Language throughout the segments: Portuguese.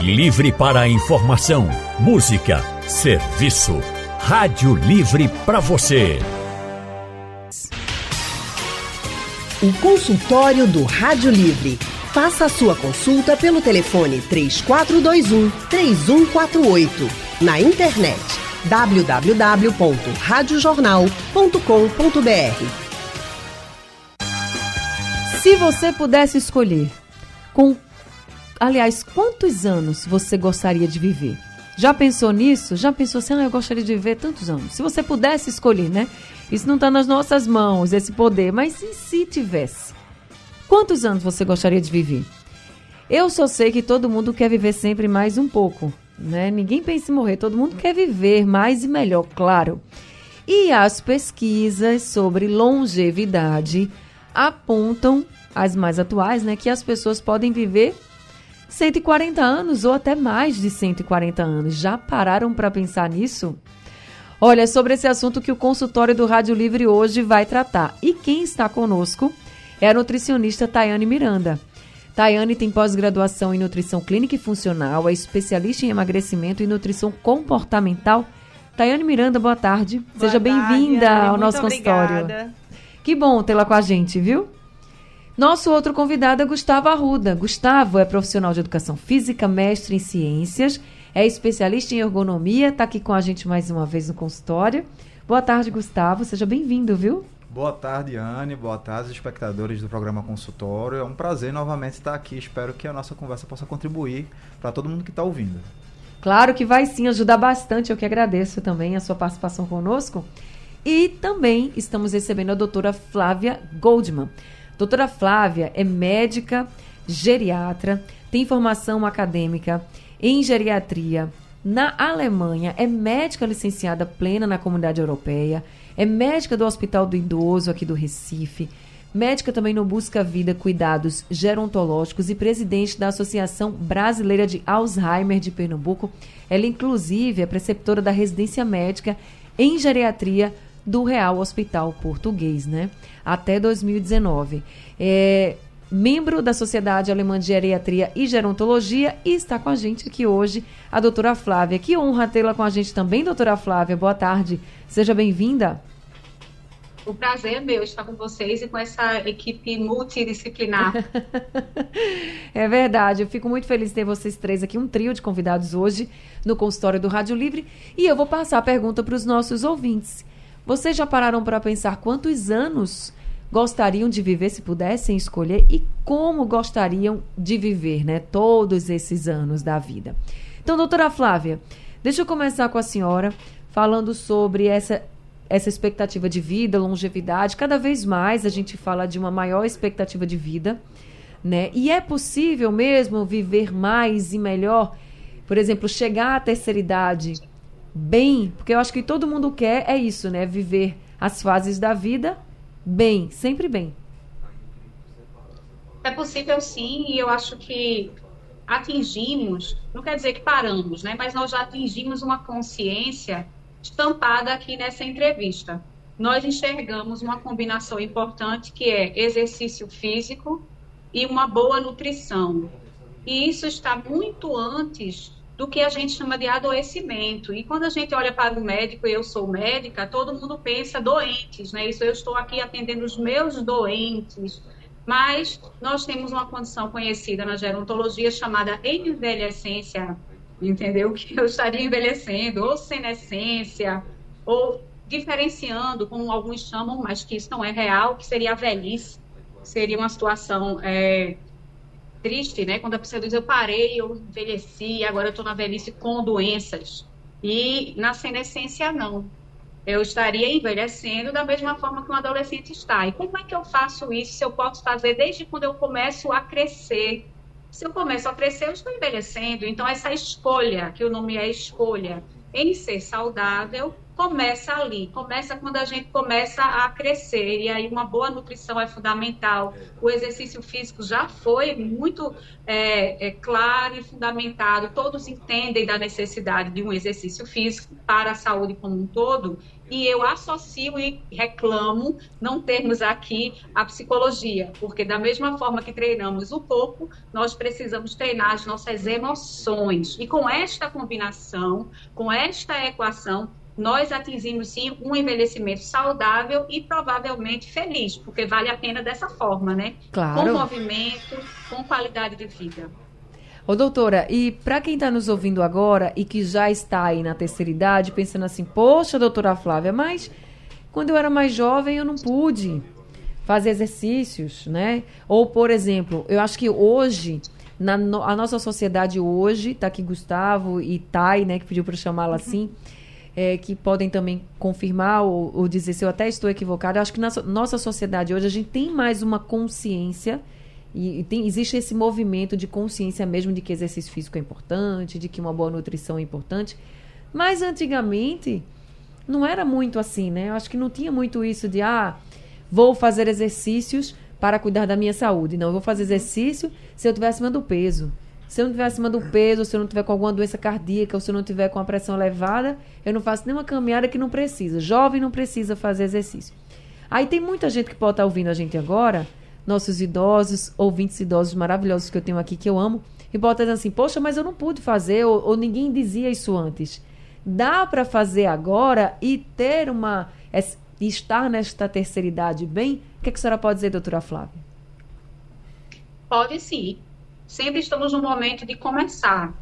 Livre para informação, música, serviço. Rádio Livre para você. O consultório do Rádio Livre. Faça a sua consulta pelo telefone 3421 3148. Na internet www.radiojornal.com.br. Se você pudesse escolher com aliás, quantos anos você gostaria de viver? Já pensou nisso? Já pensou assim, ah, eu gostaria de viver tantos anos? Se você pudesse escolher, né? Isso não está nas nossas mãos, esse poder, mas e se tivesse? Quantos anos você gostaria de viver? Eu só sei que todo mundo quer viver sempre mais um pouco, né? Ninguém pensa em morrer, todo mundo quer viver mais e melhor, claro. E as pesquisas sobre longevidade apontam, as mais atuais, né, que as pessoas podem viver 140 anos ou até mais de 140 anos. Já pararam para pensar nisso? Olha, sobre esse assunto que o consultório do Rádio Livre hoje vai tratar. E quem está conosco é a nutricionista Tayane Miranda. Tayane tem pós-graduação em nutrição clínica e funcional, é especialista em emagrecimento e nutrição comportamental. Tayane Miranda, boa tarde. Boa Seja bem-vinda ao nosso obrigada. consultório. Que bom tê-la com a gente, viu? Nosso outro convidado é Gustavo Arruda. Gustavo é profissional de educação física, mestre em ciências, é especialista em ergonomia, está aqui com a gente mais uma vez no consultório. Boa tarde, Gustavo. Seja bem-vindo, viu? Boa tarde, Anne. Boa tarde, espectadores do programa Consultório. É um prazer novamente estar aqui. Espero que a nossa conversa possa contribuir para todo mundo que está ouvindo. Claro que vai sim ajudar bastante. Eu que agradeço também a sua participação conosco. E também estamos recebendo a doutora Flávia Goldman. Doutora Flávia é médica geriatra, tem formação acadêmica em geriatria na Alemanha, é médica licenciada plena na comunidade europeia, é médica do Hospital do Idoso aqui do Recife, médica também no Busca Vida Cuidados Gerontológicos e presidente da Associação Brasileira de Alzheimer de Pernambuco. Ela, inclusive, é preceptora da residência médica em geriatria do Real Hospital Português, né? Até 2019. É membro da Sociedade Alemã de Geriatria e Gerontologia e está com a gente aqui hoje a doutora Flávia. Que honra tê-la com a gente também, doutora Flávia. Boa tarde. Seja bem-vinda. O prazer é meu estar com vocês e com essa equipe multidisciplinar. é verdade, eu fico muito feliz de ter vocês três aqui, um trio de convidados hoje no consultório do Rádio Livre. E eu vou passar a pergunta para os nossos ouvintes. Vocês já pararam para pensar quantos anos gostariam de viver se pudessem escolher e como gostariam de viver, né, todos esses anos da vida? Então, doutora Flávia, deixa eu começar com a senhora falando sobre essa essa expectativa de vida, longevidade. Cada vez mais a gente fala de uma maior expectativa de vida, né? E é possível mesmo viver mais e melhor? Por exemplo, chegar à terceira idade bem, porque eu acho que todo mundo quer é isso, né? Viver as fases da vida bem, sempre bem. É possível sim, e eu acho que atingimos, não quer dizer que paramos, né? Mas nós já atingimos uma consciência estampada aqui nessa entrevista. Nós enxergamos uma combinação importante que é exercício físico e uma boa nutrição. E isso está muito antes do que a gente chama de adoecimento. E quando a gente olha para o médico, eu sou médica, todo mundo pensa doentes, né? Isso eu estou aqui atendendo os meus doentes. Mas nós temos uma condição conhecida na gerontologia chamada envelhecência, entendeu? Que eu estaria envelhecendo, ou senescência, ou diferenciando, como alguns chamam, mas que isso não é real, que seria a velhice. Seria uma situação é, triste, né? Quando a pessoa diz eu parei, eu envelheci, agora eu estou na velhice com doenças. E na senescência, não. Eu estaria envelhecendo da mesma forma que um adolescente está. E como é que eu faço isso se eu posso fazer desde quando eu começo a crescer? Se eu começo a crescer, eu estou envelhecendo. Então, essa escolha, que o nome é escolha, em ser saudável, começa ali, começa quando a gente começa a crescer, e aí uma boa nutrição é fundamental. O exercício físico já foi muito é, é, claro e fundamentado, todos entendem da necessidade de um exercício físico para a saúde como um todo, e eu associo e reclamo não termos aqui a psicologia, porque da mesma forma que treinamos o corpo, nós precisamos treinar as nossas emoções. E com esta combinação, com esta equação, nós atingimos sim um envelhecimento saudável e provavelmente feliz, porque vale a pena dessa forma, né? Claro. Com movimento, com qualidade de vida. Ô, doutora, e para quem está nos ouvindo agora e que já está aí na terceira idade, pensando assim, poxa, doutora Flávia, mas quando eu era mais jovem eu não pude fazer exercícios, né? Ou, por exemplo, eu acho que hoje, na no, a nossa sociedade hoje, tá aqui Gustavo e Thay, né, que pediu para chamá-la assim, é, que podem também confirmar ou, ou, dizer se eu até estou equivocada. Eu acho que na nossa sociedade hoje a gente tem mais uma consciência e, e tem, existe esse movimento de consciência mesmo de que exercício físico é importante, de que uma boa nutrição é importante. Mas antigamente não era muito assim, né? Eu acho que não tinha muito isso de, ah, vou fazer exercícios para cuidar da minha saúde. Não, eu vou fazer exercício se eu estiver acima do peso. Se eu não estiver acima do peso, se eu não estiver com alguma doença cardíaca, ou se eu não estiver com a pressão elevada, eu não faço nenhuma caminhada que não precisa. Jovem não precisa fazer exercício. Aí tem muita gente que pode estar ouvindo a gente agora, nossos idosos, ouvintes idosos maravilhosos que eu tenho aqui, que eu amo, e pode estar dizendo assim, poxa, mas eu não pude fazer, ou, ou ninguém dizia isso antes. Dá para fazer agora e ter uma. estar nesta terceira idade bem? O que, é que a senhora pode dizer, doutora Flávia? Pode sim sempre estamos no momento de começar.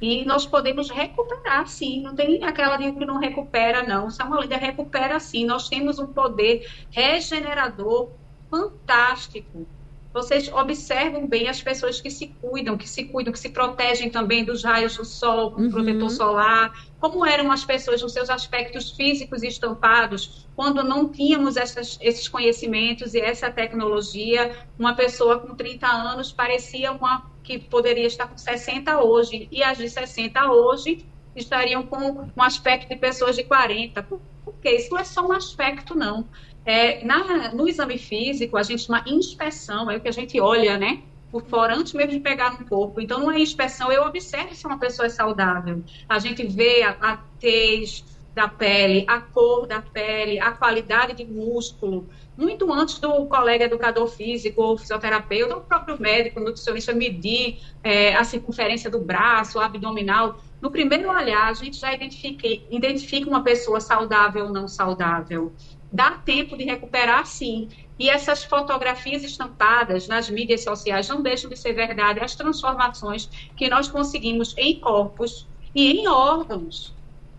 E nós podemos recuperar, sim. Não tem aquela de que não recupera, não. Samuel recupera, sim. Nós temos um poder regenerador fantástico. Vocês observam bem as pessoas que se cuidam, que se cuidam, que se protegem também dos raios do sol, com uhum. protetor solar. Como eram as pessoas nos seus aspectos físicos estampados quando não tínhamos essas, esses conhecimentos e essa tecnologia? Uma pessoa com 30 anos parecia uma que poderia estar com 60 hoje, e as de 60 hoje estariam com um aspecto de pessoas de 40. Porque isso não é só um aspecto, não. É, na, no exame físico, a gente chama inspeção, é o que a gente olha, né? Por fora, antes mesmo de pegar no corpo. Então, numa inspeção, eu observo se uma pessoa é saudável. A gente vê a, a tez da pele, a cor da pele, a qualidade de músculo, muito antes do colega educador físico ou fisioterapeuta, ou o próprio médico, nutricionista medir é, a circunferência do braço, abdominal. No primeiro olhar, a gente já identifica, identifica uma pessoa saudável ou não saudável dá tempo de recuperar sim. E essas fotografias estampadas nas mídias sociais não deixam de ser verdade as transformações que nós conseguimos em corpos e em órgãos.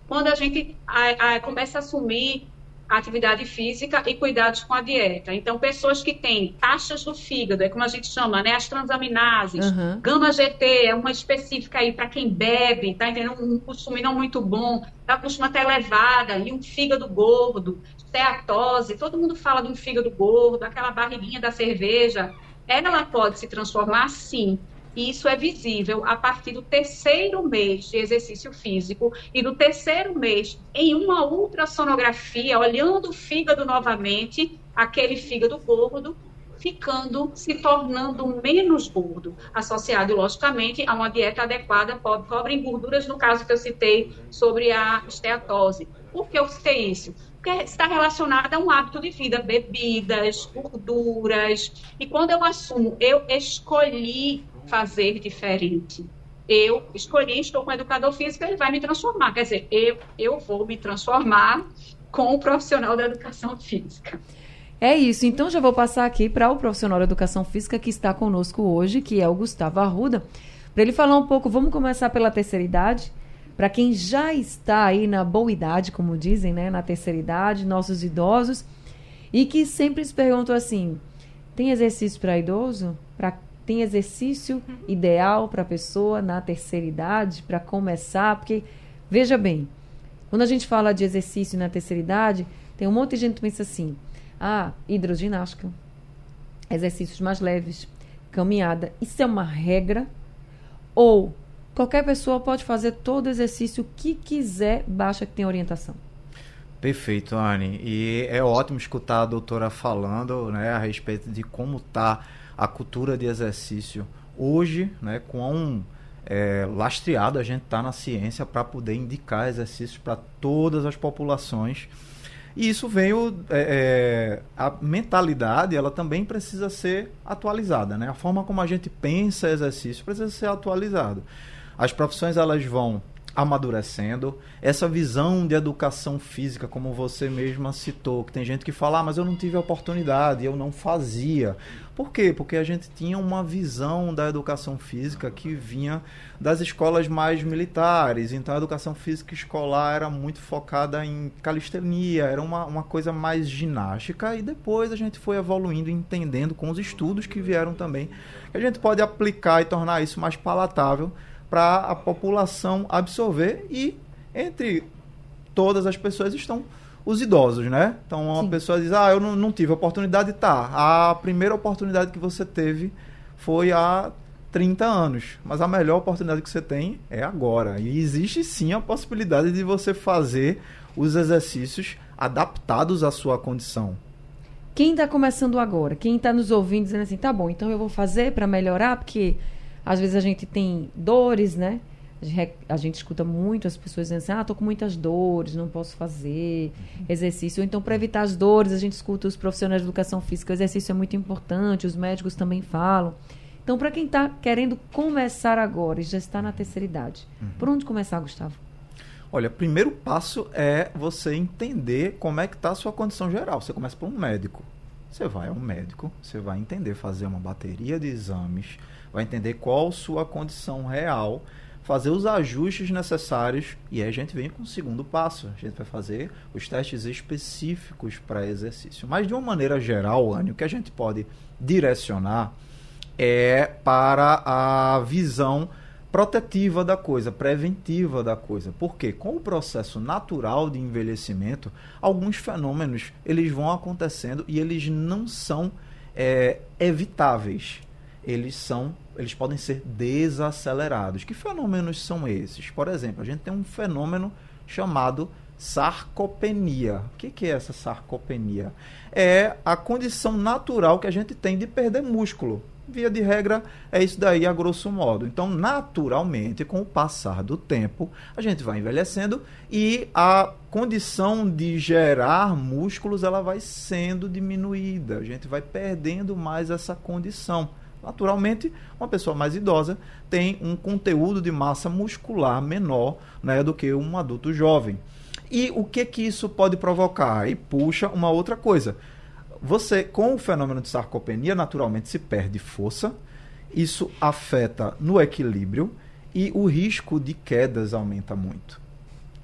Quando a gente a, a, começa a assumir atividade física e cuidados com a dieta. Então, pessoas que têm taxas do fígado, é como a gente chama, né? As transaminases, uhum. gama GT é uma específica aí para quem bebe, tá entendendo? Um costume não muito bom, tá costuma estar elevada, e um fígado gordo, steatose, todo mundo fala de um fígado gordo, aquela barriguinha da cerveja. Ela pode se transformar, sim, e isso é visível a partir do terceiro mês de exercício físico e do terceiro mês em uma ultrassonografia, olhando o fígado novamente, aquele fígado gordo, ficando, se tornando menos gordo, associado, logicamente, a uma dieta adequada, pobre em gorduras, no caso que eu citei sobre a esteatose. Por que eu citei isso? Porque está relacionada a um hábito de vida, bebidas, gorduras. E quando eu assumo, eu escolhi fazer diferente. Eu escolhi, estou com um educador físico, ele vai me transformar. Quer dizer, eu, eu vou me transformar com o profissional da educação física. É isso. Então já vou passar aqui para o profissional da educação física que está conosco hoje, que é o Gustavo Arruda, para ele falar um pouco. Vamos começar pela terceira idade. Para quem já está aí na boa idade, como dizem, né, na terceira idade, nossos idosos, e que sempre se perguntam assim: tem exercício para idoso? Para tem exercício ideal para a pessoa na terceira idade, para começar? Porque, veja bem, quando a gente fala de exercício na terceira idade, tem um monte de gente que pensa assim: ah, hidroginástica, exercícios mais leves, caminhada. Isso é uma regra? Ou qualquer pessoa pode fazer todo exercício que quiser, basta que tenha orientação? Perfeito, Anne. E é ótimo escutar a doutora falando né, a respeito de como está a cultura de exercício hoje, né, quão é, lastreado a gente está na ciência para poder indicar exercícios para todas as populações. E isso veio. É, é, a mentalidade ela também precisa ser atualizada. Né? A forma como a gente pensa exercício precisa ser atualizado. As profissões elas vão amadurecendo. Essa visão de educação física, como você mesma citou, que tem gente que fala, ah, mas eu não tive a oportunidade, eu não fazia. Por quê? Porque a gente tinha uma visão da educação física que vinha das escolas mais militares. Então a educação física escolar era muito focada em calistenia, era uma, uma coisa mais ginástica. E depois a gente foi evoluindo, entendendo com os estudos que vieram também, que a gente pode aplicar e tornar isso mais palatável para a população absorver e entre todas as pessoas estão os idosos, né? Então uma Sim. pessoa diz, ah, eu não, não tive oportunidade, tá. A primeira oportunidade que você teve foi há 30 anos, mas a melhor oportunidade que você tem é agora. E existe sim a possibilidade de você fazer os exercícios adaptados à sua condição. Quem está começando agora, quem está nos ouvindo dizendo assim, tá bom, então eu vou fazer para melhorar, porque às vezes a gente tem dores, né? A gente, a escuta muito as pessoas dizendo assim, ah, tô com muitas dores, não posso fazer exercício. Ou então, para evitar as dores, a gente escuta os profissionais de educação física, o exercício é muito importante, os médicos também falam. Então, para quem está querendo começar agora e já está na terceira idade, uhum. por onde começar, Gustavo? Olha, primeiro passo é você entender como é que está a sua condição geral. Você começa por um médico. Você vai ao médico, você vai entender, fazer uma bateria de exames, vai entender qual sua condição real, fazer os ajustes necessários e aí a gente vem com o segundo passo. A gente vai fazer os testes específicos para exercício. Mas de uma maneira geral, Anny, o que a gente pode direcionar é para a visão protetiva da coisa, preventiva da coisa. Porque com o processo natural de envelhecimento, alguns fenômenos eles vão acontecendo e eles não são é, evitáveis eles são, eles podem ser desacelerados. Que fenômenos são esses? Por exemplo, a gente tem um fenômeno chamado sarcopenia. O que, é essa sarcopenia? É a condição natural que a gente tem de perder músculo. Via de regra, é isso daí a grosso modo. Então, naturalmente, com o passar do tempo, a gente vai envelhecendo e a condição de gerar músculos ela vai sendo diminuída. A gente vai perdendo mais essa condição. Naturalmente, uma pessoa mais idosa tem um conteúdo de massa muscular menor né, do que um adulto jovem. E o que que isso pode provocar? E puxa uma outra coisa. Você, com o fenômeno de sarcopenia, naturalmente se perde força, isso afeta no equilíbrio e o risco de quedas aumenta muito.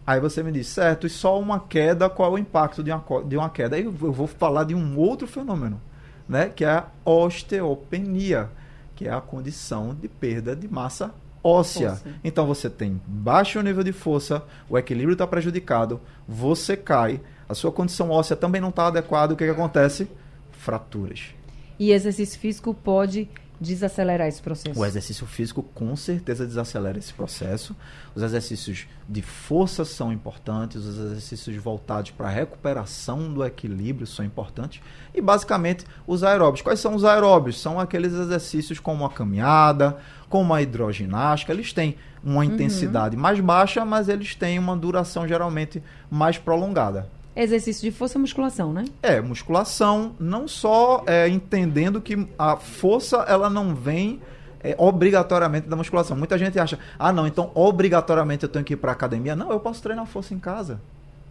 Aí você me diz, certo, e só uma queda, qual é o impacto de uma, de uma queda? Aí eu vou falar de um outro fenômeno né, que é a osteopenia, que é a condição de perda de massa óssea. óssea. Então você tem baixo nível de força, o equilíbrio está prejudicado, você cai, a sua condição óssea também não está adequada, o que, que acontece? Fraturas. E exercício físico pode desacelerar esse processo? O exercício físico com certeza desacelera esse processo. Os exercícios de força são importantes, os exercícios voltados para a recuperação do equilíbrio são importantes. E basicamente os aeróbios. Quais são os aeróbios? São aqueles exercícios como a caminhada, como a hidroginástica. Eles têm uma uhum. intensidade mais baixa, mas eles têm uma duração geralmente mais prolongada exercício de força musculação, né? É, musculação, não só é, entendendo que a força ela não vem é, obrigatoriamente da musculação. Muita gente acha, ah, não, então obrigatoriamente eu tenho que ir para academia. Não, eu posso treinar força em casa.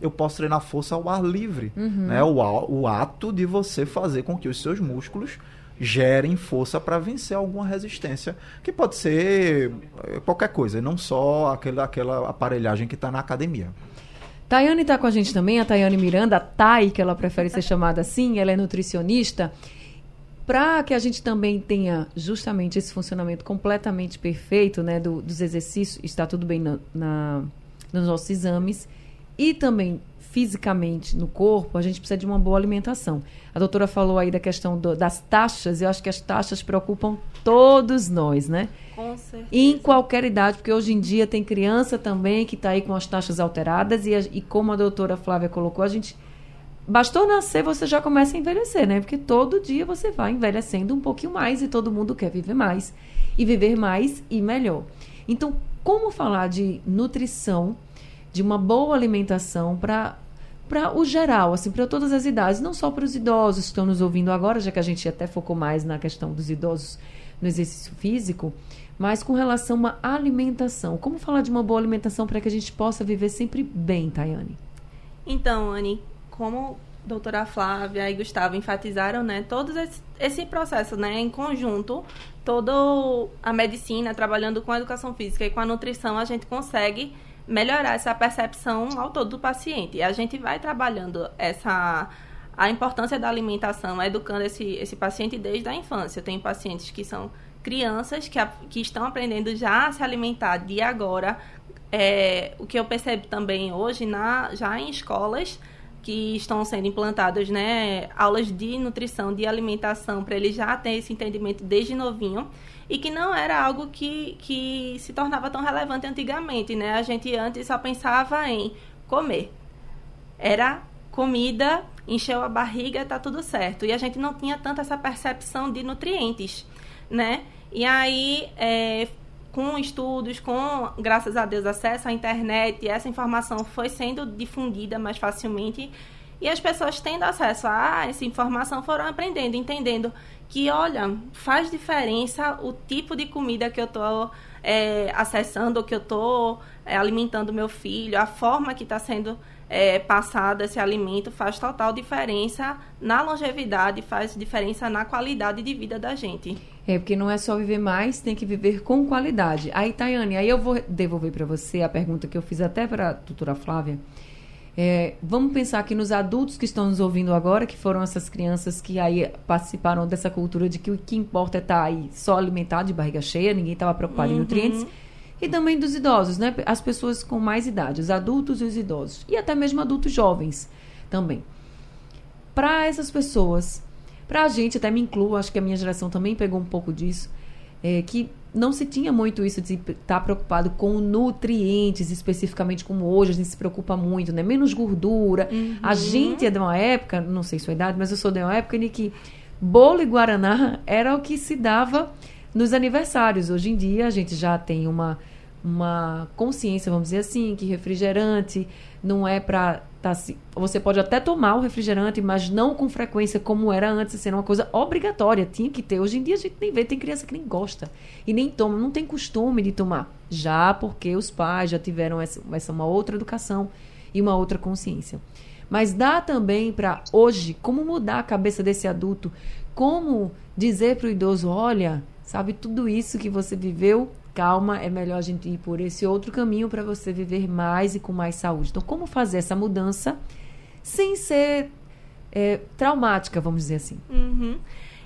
Eu posso treinar força ao ar livre. Uhum. Né? O, o ato de você fazer com que os seus músculos gerem força para vencer alguma resistência, que pode ser é, qualquer coisa, não só aquela, aquela aparelhagem que está na academia. Tayane está com a gente também, a Tayane Miranda, a Thay, que ela prefere ser chamada assim, ela é nutricionista. Para que a gente também tenha justamente esse funcionamento completamente perfeito né, do, dos exercícios, está tudo bem na, na, nos nossos exames. e também fisicamente no corpo, a gente precisa de uma boa alimentação. A doutora falou aí da questão do, das taxas, eu acho que as taxas preocupam todos nós, né? Com certeza. Em qualquer idade, porque hoje em dia tem criança também que está aí com as taxas alteradas, e, a, e como a doutora Flávia colocou, a gente. Bastou nascer, você já começa a envelhecer, né? Porque todo dia você vai envelhecendo um pouquinho mais e todo mundo quer viver mais. E viver mais e melhor. Então, como falar de nutrição, de uma boa alimentação para para o geral, assim, para todas as idades, não só para os idosos que estão nos ouvindo agora, já que a gente até focou mais na questão dos idosos no exercício físico, mas com relação à alimentação. Como falar de uma boa alimentação para que a gente possa viver sempre bem, Tayane? Então, Anne, como a doutora Flávia e Gustavo enfatizaram, né, todo esse, processo, né, em conjunto, toda a medicina trabalhando com a educação física e com a nutrição, a gente consegue melhorar essa percepção ao todo do paciente. E a gente vai trabalhando essa a importância da alimentação, educando esse, esse paciente desde a infância. Eu tenho pacientes que são crianças que, a, que estão aprendendo já a se alimentar de agora. É, o que eu percebo também hoje, na, já em escolas que estão sendo implantadas, né, aulas de nutrição, de alimentação, para ele já ter esse entendimento desde novinho e que não era algo que, que se tornava tão relevante antigamente, né? A gente antes só pensava em comer. Era comida, encheu a barriga, tá tudo certo. E a gente não tinha tanta essa percepção de nutrientes, né? E aí, é, com estudos, com, graças a Deus, acesso à internet, essa informação foi sendo difundida mais facilmente e as pessoas tendo acesso a essa informação foram aprendendo, entendendo que, olha, faz diferença o tipo de comida que eu estou é, acessando, que eu estou é, alimentando meu filho, a forma que está sendo é, passado esse alimento faz total diferença na longevidade, faz diferença na qualidade de vida da gente. É, porque não é só viver mais, tem que viver com qualidade. Aí, Tayane, aí eu vou devolver para você a pergunta que eu fiz até para a doutora Flávia. É, vamos pensar aqui nos adultos que estão nos ouvindo agora, que foram essas crianças que aí participaram dessa cultura de que o que importa é estar tá aí só alimentado de barriga cheia, ninguém estava preocupado uhum. em nutrientes. E também dos idosos, né? As pessoas com mais idade, os adultos e os idosos. E até mesmo adultos jovens também. Para essas pessoas, para a gente, até me incluo, acho que a minha geração também pegou um pouco disso, é, que não se tinha muito isso de estar tá preocupado com nutrientes, especificamente como hoje a gente se preocupa muito, né? Menos gordura. Uhum. A gente é de uma época, não sei sua idade, mas eu sou de uma época em que bolo e guaraná era o que se dava nos aniversários. Hoje em dia a gente já tem uma uma consciência, vamos dizer assim, que refrigerante não é para tá, você pode até tomar o refrigerante, mas não com frequência como era antes, sendo uma coisa obrigatória, tinha que ter. Hoje em dia a gente nem vê, tem criança que nem gosta e nem toma, não tem costume de tomar, já porque os pais já tiveram essa, essa uma outra educação e uma outra consciência. Mas dá também para hoje como mudar a cabeça desse adulto, como dizer para o idoso, olha, sabe tudo isso que você viveu calma, é melhor a gente ir por esse outro caminho para você viver mais e com mais saúde. Então, como fazer essa mudança sem ser é, traumática, vamos dizer assim? Uhum.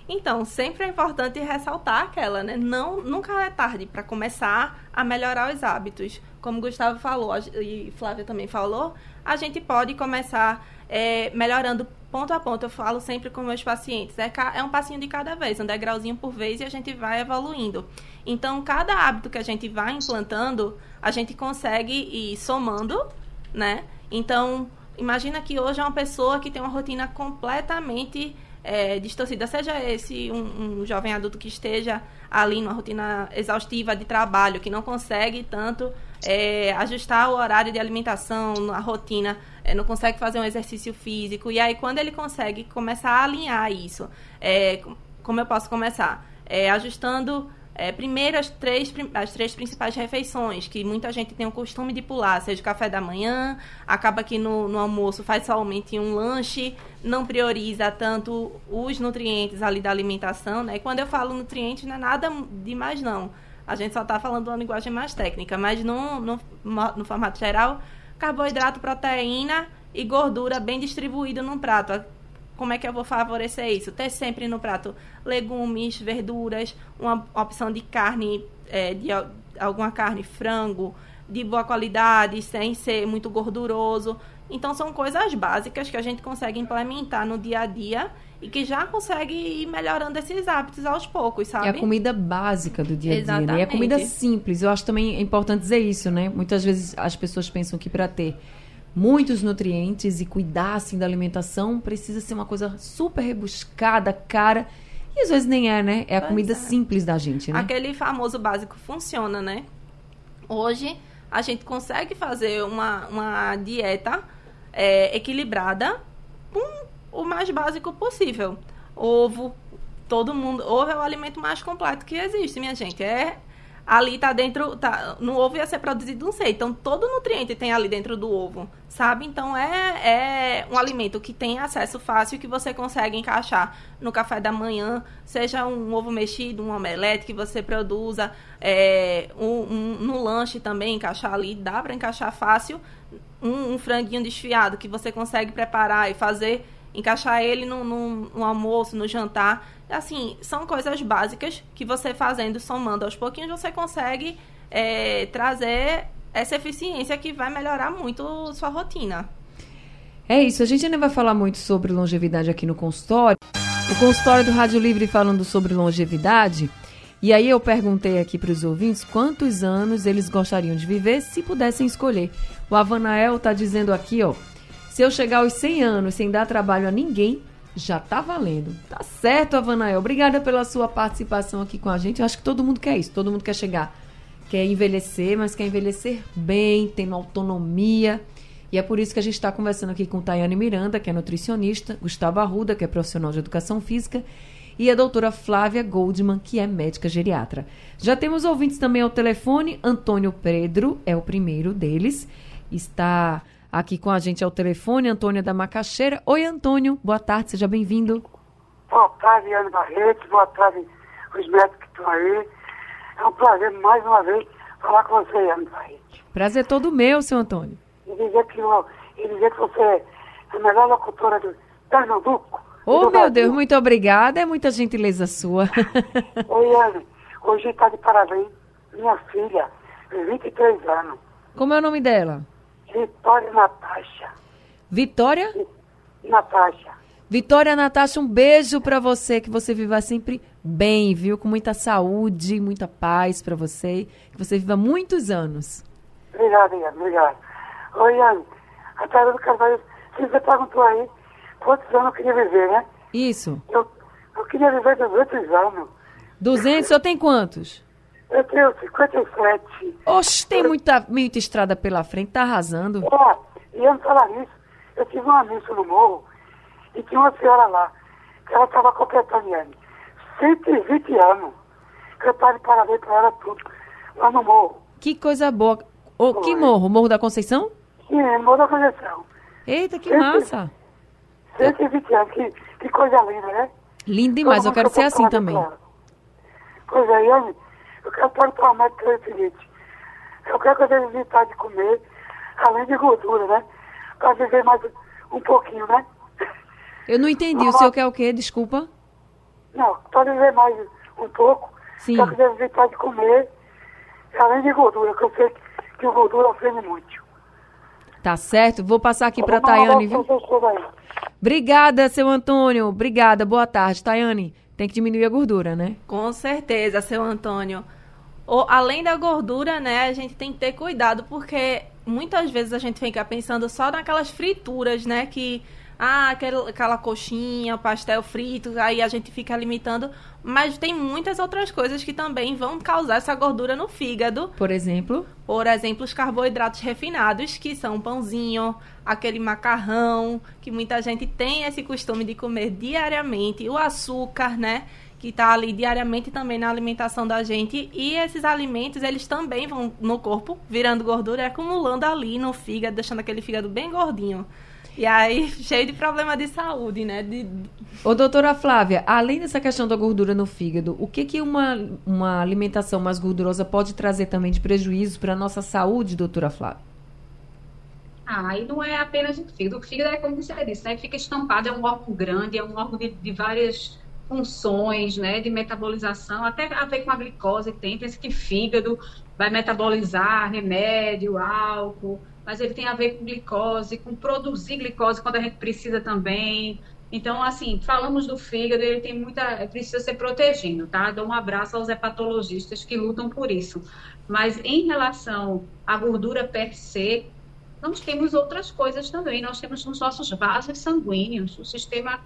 Então, sempre é importante ressaltar aquela, né? Não, nunca é tarde para começar a melhorar os hábitos. Como Gustavo falou e Flávia também falou, a gente pode começar é, melhorando ponto a ponto. Eu falo sempre com meus pacientes. É, é um passinho de cada vez, um degrauzinho por vez e a gente vai evoluindo. Então, cada hábito que a gente vai implantando, a gente consegue ir somando, né? Então, imagina que hoje é uma pessoa que tem uma rotina completamente é, distorcida, seja esse um, um, jovem adulto que esteja ali numa rotina exaustiva de trabalho, que não consegue tanto é, ajustar o horário de alimentação, a rotina, é, não consegue fazer um exercício físico, e aí quando ele consegue começar a alinhar isso, é, como eu posso começar? É, ajustando é, primeiro, as três, as três principais refeições, que muita gente tem o costume de pular, seja o café da manhã, acaba que no, no almoço faz somente um lanche, não prioriza tanto os nutrientes ali da alimentação, né? E quando eu falo nutrientes, não é nada demais, não. A gente só está falando uma linguagem mais técnica, mas no, no, no formato geral, carboidrato, proteína e gordura bem distribuído num prato como é que eu vou favorecer isso? Ter sempre no prato legumes, verduras, uma opção de carne, é, de alguma carne, frango, de boa qualidade, sem ser muito gorduroso. Então são coisas básicas que a gente consegue implementar no dia a dia e que já consegue ir melhorando esses hábitos aos poucos, sabe? É a comida básica do dia a dia, Exatamente. né? E a comida simples. Eu acho também é importante dizer isso, né? Muitas vezes as pessoas pensam que para ter muitos nutrientes e cuidar assim da alimentação precisa ser uma coisa super rebuscada, cara. E às vezes nem é, né? É a Pois comida é. simples da gente, né? Aquele famoso básico funciona, né? Hoje a gente consegue fazer uma, uma dieta é, equilibrada com o mais básico possível. Ovo, todo mundo. Ovo é o alimento mais completo que existe, minha gente. É ali tá dentro, tá, no ovo ia ser produzido um sei. Então todo nutriente tem ali dentro do ovo, sabe? Então é, é um alimento que tem acesso fácil que você consegue encaixar no café da manhã, seja um ovo mexido, um omelete que você produza, é, um, um- no lanche também encaixar ali, dá para encaixar fácil. Um, um franguinho desfiado que você consegue preparar e fazer encaixar ele no, no- almoço, no jantar. Assim, são coisas básicas que você fazendo, somando aos pouquinhos, você consegue é, trazer essa eficiência que vai melhorar muito sua rotina. É isso, a gente ainda vai falar muito sobre longevidade aqui no consultório. O consultório do Rádio Livre falando sobre longevidade. E aí eu perguntei aqui para os ouvintes quantos anos eles gostariam de viver se pudessem escolher. O Avanael está dizendo aqui, ó, se eu chegar aos 100 anos sem dar trabalho a ninguém, já tá valendo. Tá certo, Avanael. Obrigada pela sua participação aqui com a gente. Eu acho que todo mundo quer isso. Todo mundo quer chegar, quer envelhecer, mas quer envelhecer bem, tendo autonomia. E é por isso que a gente está conversando aqui com Tayane Miranda, que é nutricionista, Gustavo Arruda, que é profissional de educação física, e a doutora Flávia Goldman, que é médica geriatra. Já temos ouvintes também ao telefone. Antônio Pedro é o primeiro deles. Está aqui com a gente ao telefone, Antônio da Macaxeira. Oi, Antônio. Boa tarde, seja bem-vindo. Boa tarde, Ana Barreto. Boa tarde, os médicos que estão aí. É um prazer, mais uma vez, falar com você, Ana Barreto. Prazer todo meu, seu Antônio. E dizer que, eu- e dizer que você é a melhor locutora do Pernambuco. do meu Brasil. Deus, muito obrigada. É muita gentileza sua. Oi, Ana. Hoje está de parabéns minha filha, 23 anos, Como é o nome dela? Vitória Natasha. Vitória? Natasha. Vitória Natasha, um beijo pra você, que você viva sempre bem, viu? Com muita saúde, muita paz pra você, que você viva muitos anos. Obrigado, Ian, obrigado. Oi, Ana. A Tara do Carvalho, você perguntou aí quantos anos eu queria viver, né? Isso. Eu, eu queria viver 200 anos. 200, o senhor tem quantos? Eu tenho 57. Oxe, tem muita, muita estrada pela frente, tá arrasando. Ó, e eu falar nisso, eu tive uma missa no morro e tinha uma senhora lá, que ela estava completando, Yane, 120 anos. Que eu estava de parabéns para ela tudo, lá no morro. Que coisa boa. Ô, que morro? Morro da Conceição? Sim, no Morro da Conceição. Eita, que Sim, sim. massa. 120 anos, que, que coisa linda, né? Lindo demais, eu Todo quero ser assim eu também. Pois é, Yane, eu quero perguntar ao médico que é o seguinte. Eu quero que eu devo evitar de comer, além de gordura, né? Para viver mais um pouquinho, né? Eu não entendi, o senhor quer o quê? Desculpa. Não, para viver mais um pouco, Sim. só que devo evitar de comer, além de gordura, que eu sei que a gordura ofende muito. Tá certo, vou passar aqui pra Eu vou mandar Tayane, viu? Obrigada, seu Antônio. Obrigada. Boa tarde, Tayane. Tem que diminuir a gordura, né? Com certeza, seu Antônio. O- além da gordura, né, a gente tem que ter cuidado, porque muitas vezes a gente fica pensando só naquelas frituras, né, que ah, aquela, aquela coxinha, pastel frito, aí a gente fica limitando, mas tem muitas outras coisas que também vão causar essa gordura no fígado. Por exemplo, Por exemplo, os carboidratos refinados, que são pãozinho, aquele macarrão, que muita gente tem esse costume de comer diariamente, o açúcar, né? Que está ali diariamente também na alimentação da gente. E esses alimentos, eles também vão no corpo, virando gordura e acumulando ali no fígado, deixando aquele fígado bem gordinho. E aí, cheio de problema de saúde, né? De, ô doutora Flávia, além dessa questão da gordura no fígado, o que que uma, uma alimentação mais gordurosa pode trazer também de prejuízos para a nossa saúde, doutora Flávia? Ah, e não é apenas o fígado. O fígado é como você disse, né? Fica estampado, é um órgão grande, é um órgão de, de várias funções, né? De metabolização, até a ver com a glicose tem. Pensa que fígado vai metabolizar remédio, álcool, mas ele tem a ver com glicose, com produzir glicose quando a gente precisa também. Então, assim, falamos do fígado, ele tem muita. precisa ser protegido, tá? Dou um abraço aos hepatologistas que lutam por isso. Mas em relação à gordura per se, nós temos outras coisas também. Nós temos os nossos vasos sanguíneos, o sistema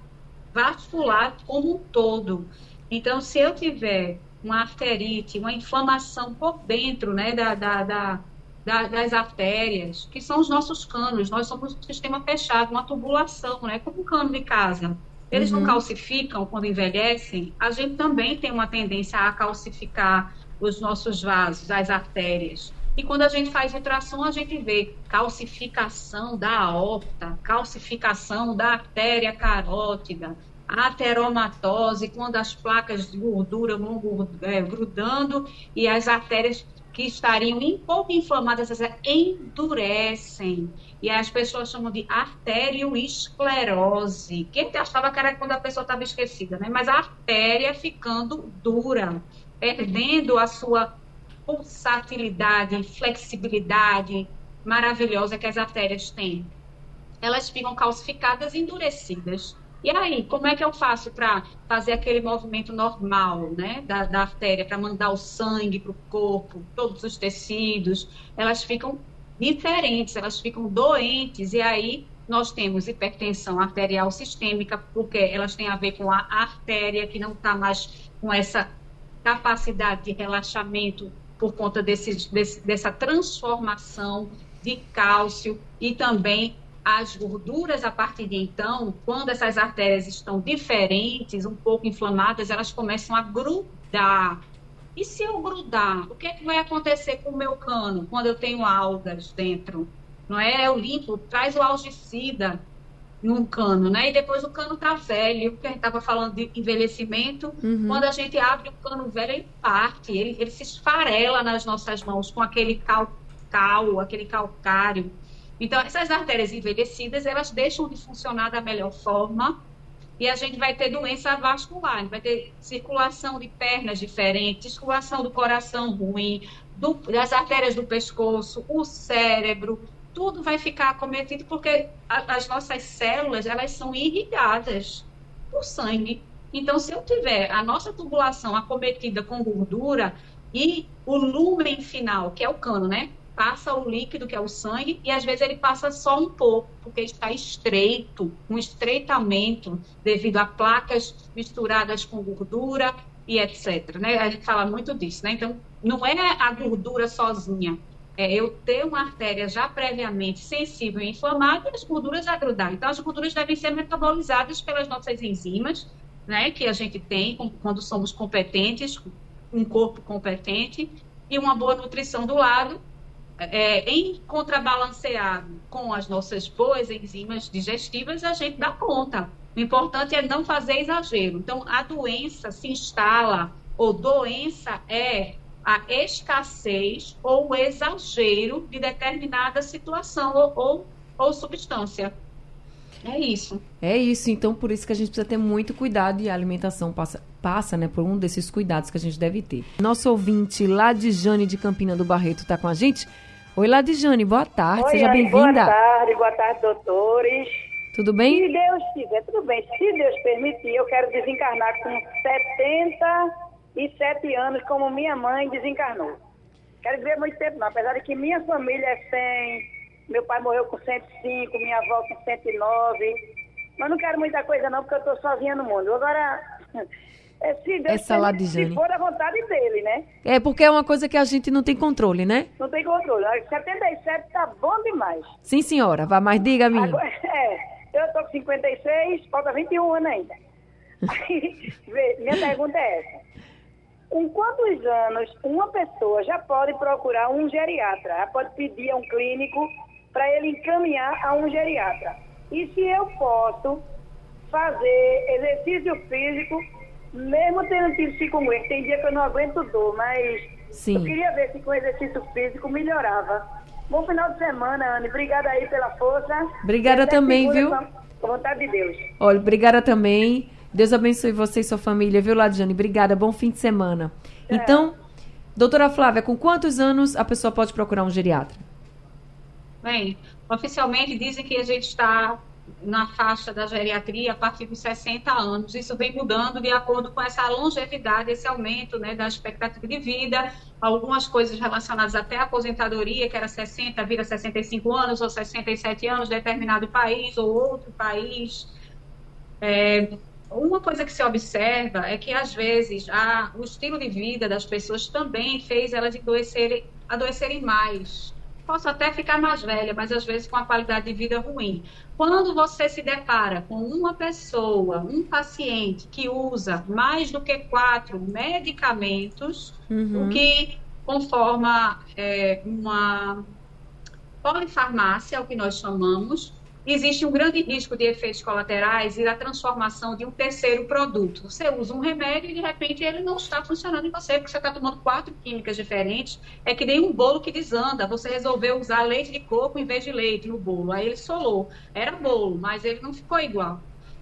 vascular como um todo. Então, se eu tiver uma arterite, uma inflamação por dentro né, da, da, da, da, das artérias, que são os nossos canos, nós somos um sistema fechado, uma tubulação, né, como um cano de casa. Eles uhum. não calcificam quando envelhecem, a gente também tem uma tendência a calcificar os nossos vasos, as artérias. E quando a gente faz ultrassom, a gente vê calcificação da aorta, calcificação da artéria carótida, ateromatose, quando as placas de gordura vão é, grudando e as artérias que estariam um pouco inflamadas endurecem. E as pessoas chamam de arterioesclerose. Quem achava que era quando a pessoa estava esquecida, né? Mas a artéria ficando dura, perdendo a sua pulsatilidade, flexibilidade maravilhosa que as artérias têm. Elas ficam calcificadas e endurecidas. E aí, como é que eu faço para fazer aquele movimento normal, né, da, da artéria, para mandar o sangue para o corpo, todos os tecidos? Elas ficam diferentes, elas ficam doentes, e aí nós temos hipertensão arterial sistêmica, porque elas têm a ver com a artéria que não está mais com essa capacidade de relaxamento por conta desse, desse, dessa transformação de cálcio e também as gorduras a partir de então, quando essas artérias estão diferentes, um pouco inflamadas, elas começam a grudar. E se eu grudar, o que, é que vai acontecer com o meu cano quando eu tenho algas dentro? Não é? Eu limpo, traz o algicida num cano, né? E depois o cano tá velho, porque a gente estava falando de envelhecimento. Uhum. Quando a gente abre o cano velho, ele parte, ele, ele se esfarela nas nossas mãos com aquele calcal, aquele calcário. Então, essas artérias envelhecidas, elas deixam de funcionar da melhor forma e a gente vai ter doença vascular, vai ter circulação de pernas diferentes, circulação do coração ruim, do, das artérias do pescoço, o cérebro, tudo vai ficar acometido porque a, as nossas células elas são irrigadas por sangue. Então, se eu tiver a nossa tubulação acometida com gordura e o lumen final, que é o cano, né? Passa o líquido, que é o sangue, e às vezes ele passa só um pouco, porque está estreito, um estreitamento devido a placas misturadas com gordura e etc. Né? A gente fala muito disso, né? Então, não é a gordura sozinha, é eu ter uma artéria já previamente sensível e inflamada e as gorduras agrudar. Então, as gorduras devem ser metabolizadas pelas nossas enzimas, né, que a gente tem quando somos competentes, um corpo competente e uma boa nutrição do lado, é, em contrabalanceado com as nossas boas enzimas digestivas, a gente dá conta. O importante é não fazer exagero. Então, a doença se instala, ou doença é a escassez ou o exagero de determinada situação ou, ou, ou substância. É isso. É isso, então por isso que a gente precisa ter muito cuidado e a alimentação passa, passa né, por um desses cuidados que a gente deve ter. Nosso ouvinte lá de Campina do Barreto está com a gente. Oi, lá de Jane, boa tarde, Oi, seja bem-vinda. Boa tarde, boa tarde, doutores. Tudo bem? Se Deus quiser, tudo bem. Se Deus permitir, eu quero desencarnar com 70 e sete anos, como minha mãe desencarnou. Quero dizer muito tempo não, apesar de que minha família é 100, meu pai morreu com 105, minha avó com 109, mas não quero muita coisa não, porque eu estou sozinha no mundo. Agora, é, se Deus Essa lá de se for a vontade dele, né? É, porque é uma coisa que a gente não tem controle, né? Não tem controle. 77 tá bom demais. Sim, senhora. Vá, mas diga a mim. Agora, é, eu tô com 56, falta 21 anos ainda. Aí, minha pergunta é essa. Com quantos anos uma pessoa já pode procurar um geriatra? Já pode pedir a um clínico para ele encaminhar a um geriatra? E se eu posso fazer exercício físico, mesmo tendo tido chikungunya, tem dia que eu não aguento dor, mas Sim. eu queria ver se com exercício físico melhorava. Bom final de semana, Anne. Obrigada aí pela força. Obrigada também, viu? Com vontade de Deus. Olha, obrigada também. Deus abençoe você e sua família, viu, Ladiane? Obrigada, bom fim de semana. É. Então, Doutora Flávia, com quantos anos a pessoa pode procurar um geriatra? Bem, oficialmente dizem que a gente está na faixa da geriatria a partir dos 60 anos. Isso vem mudando de acordo com essa longevidade, esse aumento né, da expectativa de vida, algumas coisas relacionadas até à aposentadoria, que era 60, vira 65 anos ou 67 anos, determinado país ou outro país. É, uma coisa que se observa é que, às vezes, a, o estilo de vida das pessoas também fez elas adoecerem, adoecerem mais posso até ficar mais velha, mas às vezes com a qualidade de vida ruim. Quando você se depara com uma pessoa, um paciente que usa mais do que quatro medicamentos, uhum. o que conforma é, uma polifarmácia, o que nós chamamos, existe um grande risco de efeitos colaterais e da transformação de um terceiro produto. Você usa um remédio e de repente ele não está funcionando em você, porque você está tomando quatro químicas diferentes. É que nem um bolo que desanda. Você resolveu usar leite de coco em vez de leite no bolo. Aí ele solou. Era bolo, mas ele não ficou igual.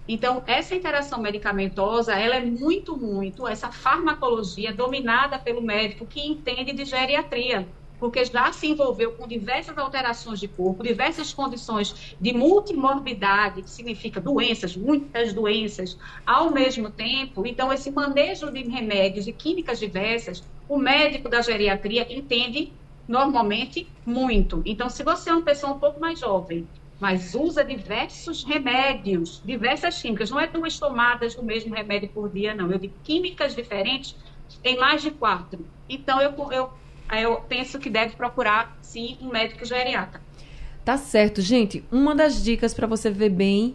Então, essa interação medicamentosa, ela é muito, muito, essa farmacologia dominada pelo médico que entende de geriatria porque já se envolveu com diversas alterações de corpo, diversas condições de multimorbidade, que significa doenças, muitas doenças, ao mesmo tempo. Então, esse manejo de remédios e químicas diversas, o médico da geriatria entende normalmente muito. Então, se você é uma pessoa um pouco mais jovem, mas usa diversos remédios, diversas químicas, não é duas tomadas do mesmo remédio por dia, não. Eu de químicas diferentes, tem mais de quatro. Então, eu, eu eu penso que deve procurar, sim, um médico geriatra. Tá certo, gente. Uma das dicas para você ver bem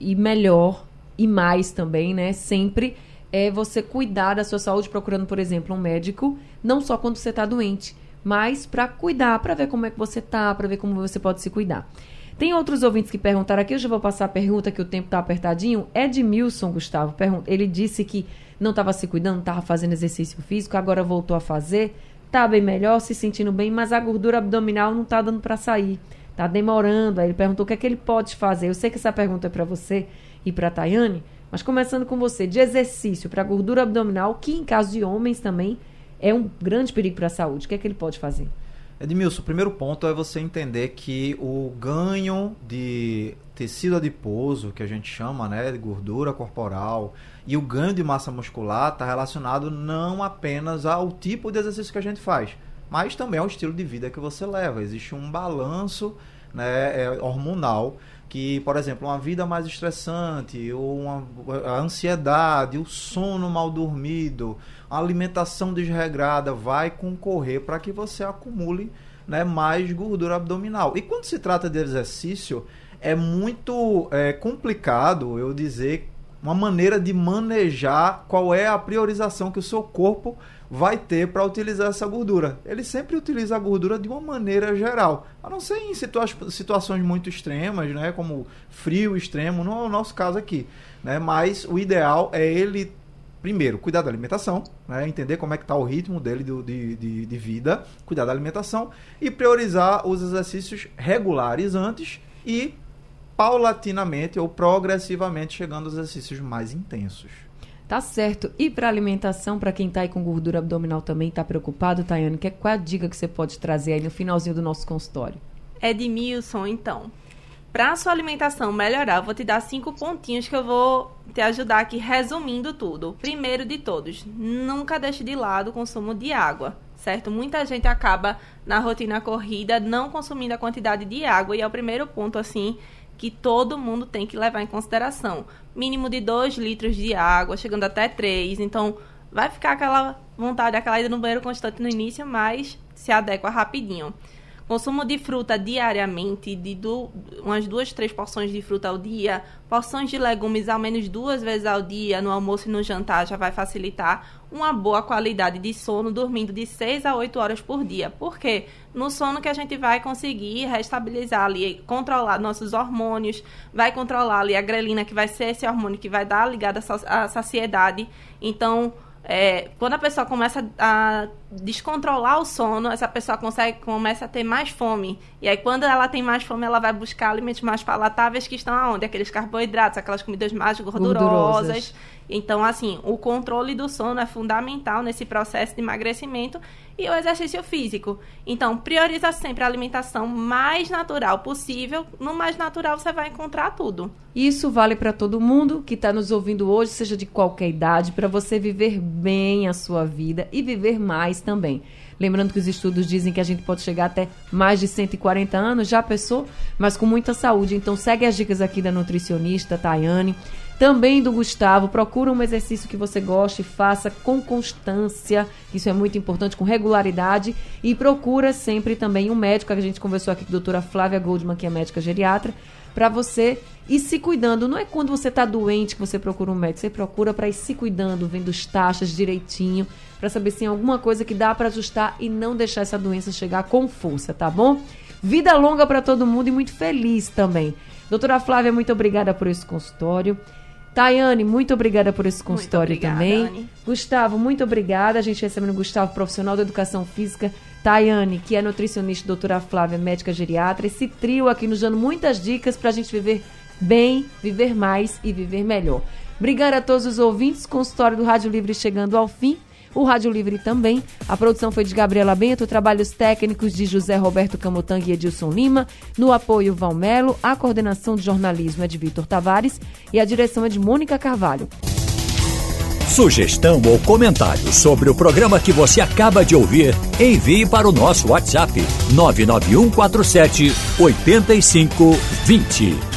e melhor e mais também, né? Sempre é você cuidar da sua saúde procurando, por exemplo, um médico, não só quando você está doente, mas para cuidar, para ver como é que você tá, para ver como você pode se cuidar. Tem outros ouvintes que perguntaram aqui, eu já vou passar a pergunta que o tempo tá apertadinho. Edmilson Gustavo, ele disse que não estava se cuidando, estava fazendo exercício físico, agora voltou a fazer tá bem melhor, se sentindo bem, mas a gordura abdominal não tá dando para sair. Tá demorando. Aí ele perguntou o que é que ele pode fazer. Eu sei que essa pergunta é para você e para Tayane, mas começando com você, de exercício para gordura abdominal, que em caso de homens também é um grande perigo para a saúde. O que é que ele pode fazer? Edmilson, o primeiro ponto é você entender que o ganho de tecido adiposo, que a gente chama né, de gordura corporal, e o ganho de massa muscular está relacionado não apenas ao tipo de exercício que a gente faz, mas também ao estilo de vida que você leva. Existe um balanço né, é, hormonal que, por exemplo, uma vida mais estressante, ou uma, a ansiedade, o sono mal dormido, alimentação desregrada vai concorrer para que você acumule né, mais gordura abdominal. E quando se trata de exercício, é muito é, complicado eu dizer uma maneira de manejar qual é a priorização que o seu corpo vai ter para utilizar essa gordura. Ele sempre utiliza a gordura de uma maneira geral, a não ser em situa situações muito extremas, né, como frio extremo, não é o nosso caso aqui, né? Mas o ideal é ele primeiro, cuidar da alimentação, né? entender como é que está o ritmo dele de, de, de, de, vida, cuidar da alimentação e priorizar os exercícios regulares antes e paulatinamente ou progressivamente chegando aos exercícios mais intensos. Tá certo. E para alimentação, para quem está aí com gordura abdominal também está preocupado, Tayane, que, qual é a dica que você pode trazer aí no finalzinho do nosso consultório? Edmilson, então. Para sua alimentação melhorar, vou te dar cinco pontinhos que eu vou te ajudar aqui resumindo tudo. Primeiro de todos, nunca deixe de lado o consumo de água, certo? Muita gente acaba na rotina corrida não consumindo a quantidade de água e é o primeiro ponto assim que todo mundo tem que levar em consideração. Mínimo de 2 litros de água, chegando até 3. Então, vai ficar aquela vontade, aquela ida no banheiro constante no início, mas se adequa rapidinho. Consumo de fruta diariamente, de du umas duas, três porções de fruta ao dia, porções de legumes ao menos duas vezes ao dia, no almoço e no jantar, já vai facilitar uma boa qualidade de sono, dormindo de 6 a 8 horas por dia. Por quê? No sono que a gente vai conseguir restabilizar ali, controlar nossos hormônios, vai controlar ali a grelina, que vai ser esse hormônio que vai dar ligada à saciedade. Então, é, quando a pessoa começa a descontrolar o sono, essa pessoa consegue, começa a ter mais fome. E aí, quando ela tem mais fome, ela vai buscar alimentos mais palatáveis que estão aonde? Aqueles carboidratos, aquelas comidas mais gordurosas. gordurosas. Então, assim, o controle do sono é fundamental nesse processo de emagrecimento e o exercício físico. Então, prioriza sempre a alimentação mais natural possível. No mais natural você vai encontrar tudo. Isso vale para todo mundo que está nos ouvindo hoje, seja de qualquer idade, para você viver bem a sua vida e viver mais também. Lembrando que os estudos dizem que a gente pode chegar até mais de 140 anos, já pensou? Mas com muita saúde. Então segue as dicas aqui da nutricionista Tayane também do Gustavo. Procura um exercício que você goste, faça com constância, isso é muito importante, com regularidade. E procura sempre também um médico, a gente conversou aqui com a doutora Flávia Goldman, que é médica geriatra, para você ir se cuidando. Não é quando você está doente que você procura um médico, você procura para ir se cuidando, vendo as taxas direitinho, para saber se tem alguma coisa que dá para ajustar e não deixar essa doença chegar com força, tá bom? Vida longa para todo mundo e muito feliz também. Doutora Flávia, muito obrigada por esse consultório. Tayane, muito obrigada por esse consultório obrigada, também. Gustavo, muito obrigada. A gente recebendo o Gustavo, profissional da educação física. Tayane, que é nutricionista, doutora Flávia, médica geriatra. Esse trio aqui nos dando muitas dicas para a gente viver bem, viver mais e viver melhor. Obrigada a todos os ouvintes. Consultório do Rádio Livre chegando ao fim o Rádio Livre também. A produção foi de Gabriela Bento, trabalhos técnicos de José Roberto Camutanga e Edilson Lima, no apoio Valmelo, a coordenação de jornalismo é de Vitor Tavares e a direção é de Mônica Carvalho. Sugestão ou comentário sobre o programa que você acaba de ouvir, envie para o nosso WhatsApp 99147 8520.